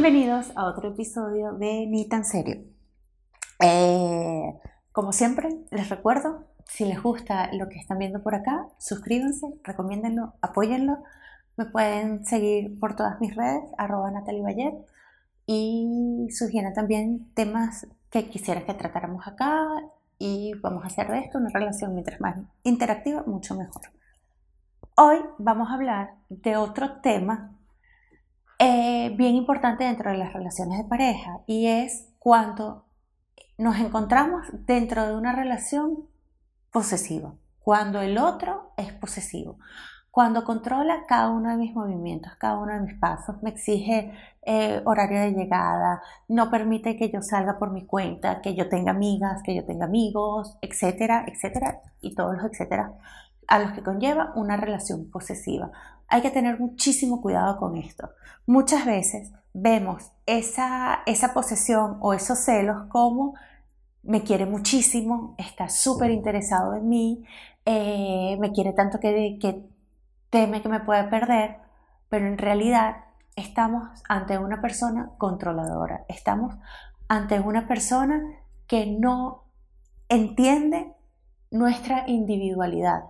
Bienvenidos a otro episodio de Ni tan serio. Eh, como siempre, les recuerdo, si les gusta lo que están viendo por acá, suscríbanse, recomiéndenlo, apóyenlo. Me pueden seguir por todas mis redes, arroba Natalie y sugieren también temas que quisieras que tratáramos acá y vamos a hacer de esto una relación mientras más interactiva, mucho mejor. Hoy vamos a hablar de otro tema eh, bien importante dentro de las relaciones de pareja y es cuando nos encontramos dentro de una relación posesiva, cuando el otro es posesivo, cuando controla cada uno de mis movimientos, cada uno de mis pasos, me exige eh, horario de llegada, no permite que yo salga por mi cuenta, que yo tenga amigas, que yo tenga amigos, etcétera, etcétera, y todos los etcétera a los que conlleva una relación posesiva. Hay que tener muchísimo cuidado con esto. Muchas veces vemos esa, esa posesión o esos celos como me quiere muchísimo, está súper interesado en mí, eh, me quiere tanto que, que teme que me pueda perder, pero en realidad estamos ante una persona controladora, estamos ante una persona que no entiende nuestra individualidad,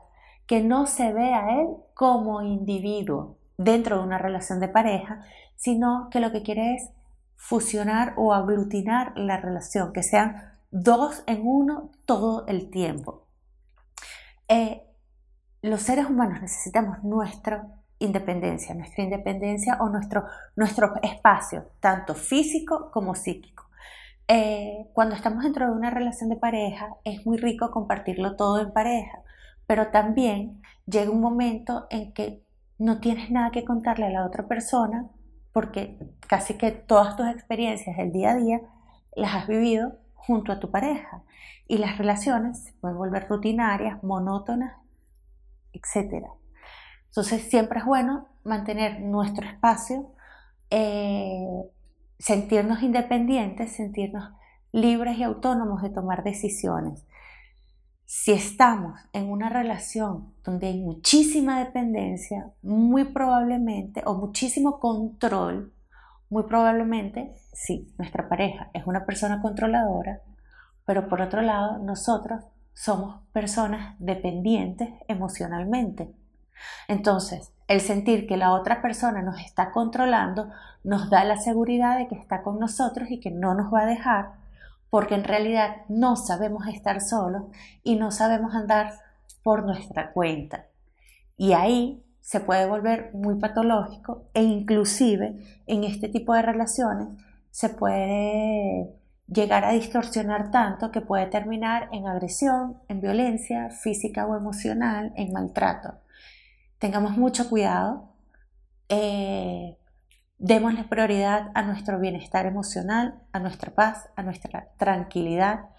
que no se ve a él como individuo dentro de una relación de pareja, sino que lo que quiere es fusionar o aglutinar la relación, que sean dos en uno todo el tiempo. Eh, los seres humanos necesitamos nuestra independencia, nuestra independencia o nuestro, nuestro espacio, tanto físico como psíquico. Eh, cuando estamos dentro de una relación de pareja, es muy rico compartirlo todo en pareja, pero también llega un momento en que no tienes nada que contarle a la otra persona porque casi que todas tus experiencias del día a día las has vivido junto a tu pareja y las relaciones se pueden volver rutinarias, monótonas, etc. Entonces siempre es bueno mantener nuestro espacio, eh, sentirnos independientes, sentirnos libres y autónomos de tomar decisiones. Si estamos en una relación donde hay muchísima dependencia, muy probablemente, o muchísimo control, muy probablemente, sí, nuestra pareja es una persona controladora, pero por otro lado, nosotros somos personas dependientes emocionalmente. Entonces, el sentir que la otra persona nos está controlando nos da la seguridad de que está con nosotros y que no nos va a dejar porque en realidad no sabemos estar solos y no sabemos andar por nuestra cuenta. Y ahí se puede volver muy patológico e inclusive en este tipo de relaciones se puede llegar a distorsionar tanto que puede terminar en agresión, en violencia física o emocional, en maltrato. Tengamos mucho cuidado. Eh, Démosle prioridad a nuestro bienestar emocional, a nuestra paz, a nuestra tranquilidad.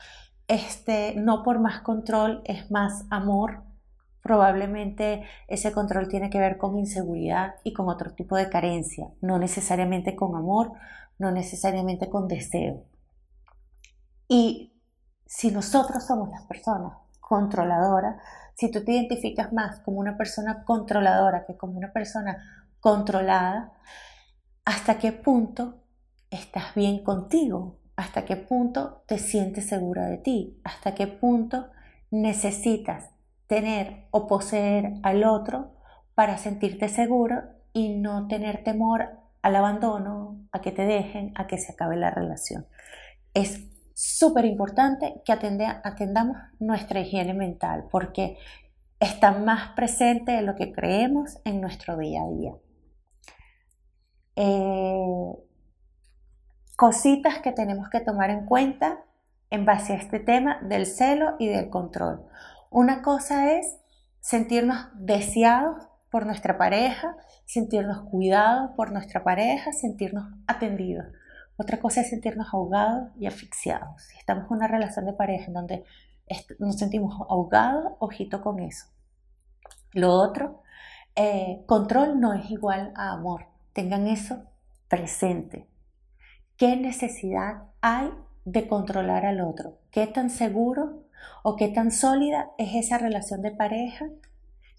Este, no por más control es más amor. Probablemente ese control tiene que ver con inseguridad y con otro tipo de carencia, no necesariamente con amor, no necesariamente con deseo. Y si nosotros somos las personas controladoras, si tú te identificas más como una persona controladora que como una persona controlada, hasta qué punto estás bien contigo, hasta qué punto te sientes segura de ti, hasta qué punto necesitas tener o poseer al otro para sentirte seguro y no tener temor al abandono, a que te dejen, a que se acabe la relación. Es súper importante que atendamos nuestra higiene mental porque está más presente de lo que creemos en nuestro día a día. Eh, cositas que tenemos que tomar en cuenta en base a este tema del celo y del control. Una cosa es sentirnos deseados por nuestra pareja, sentirnos cuidados por nuestra pareja, sentirnos atendidos. Otra cosa es sentirnos ahogados y asfixiados. Si estamos en una relación de pareja en donde nos sentimos ahogados, ojito con eso. Lo otro, eh, control no es igual a amor tengan eso presente. ¿Qué necesidad hay de controlar al otro? ¿Qué tan seguro o qué tan sólida es esa relación de pareja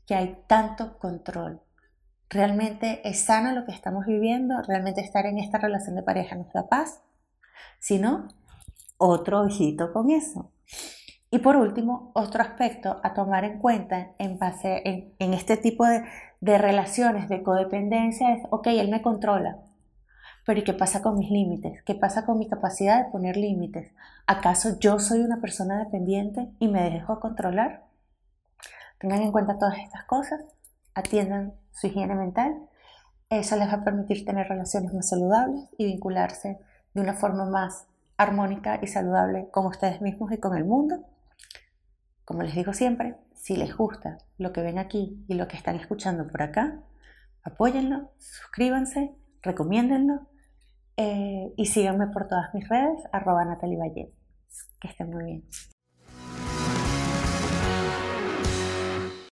que hay tanto control? realmente es sano lo que estamos viviendo, realmente estar en esta relación de pareja nos da paz. Si no, otro ojito con eso. Y por último, otro aspecto a tomar en cuenta en este tipo de, de, relaciones de codependencia es, ok, él me controla, pero ¿y qué pasa con mis límites? ¿Qué pasa con mi capacidad de poner límites? ¿Acaso yo soy una persona dependiente y me dejo controlar? Tengan en cuenta todas estas cosas, atiendan su higiene mental. Eso les va a permitir tener relaciones más saludables y vincularse de una forma más armónica y saludable con ustedes mismos y con el mundo. Como les digo siempre, si les gusta lo que ven aquí y lo que están escuchando por acá, apóyenlo, suscríbanse, recomiéndenlo eh, y síganme por todas mis redes, arroba Valle. Que estén muy bien.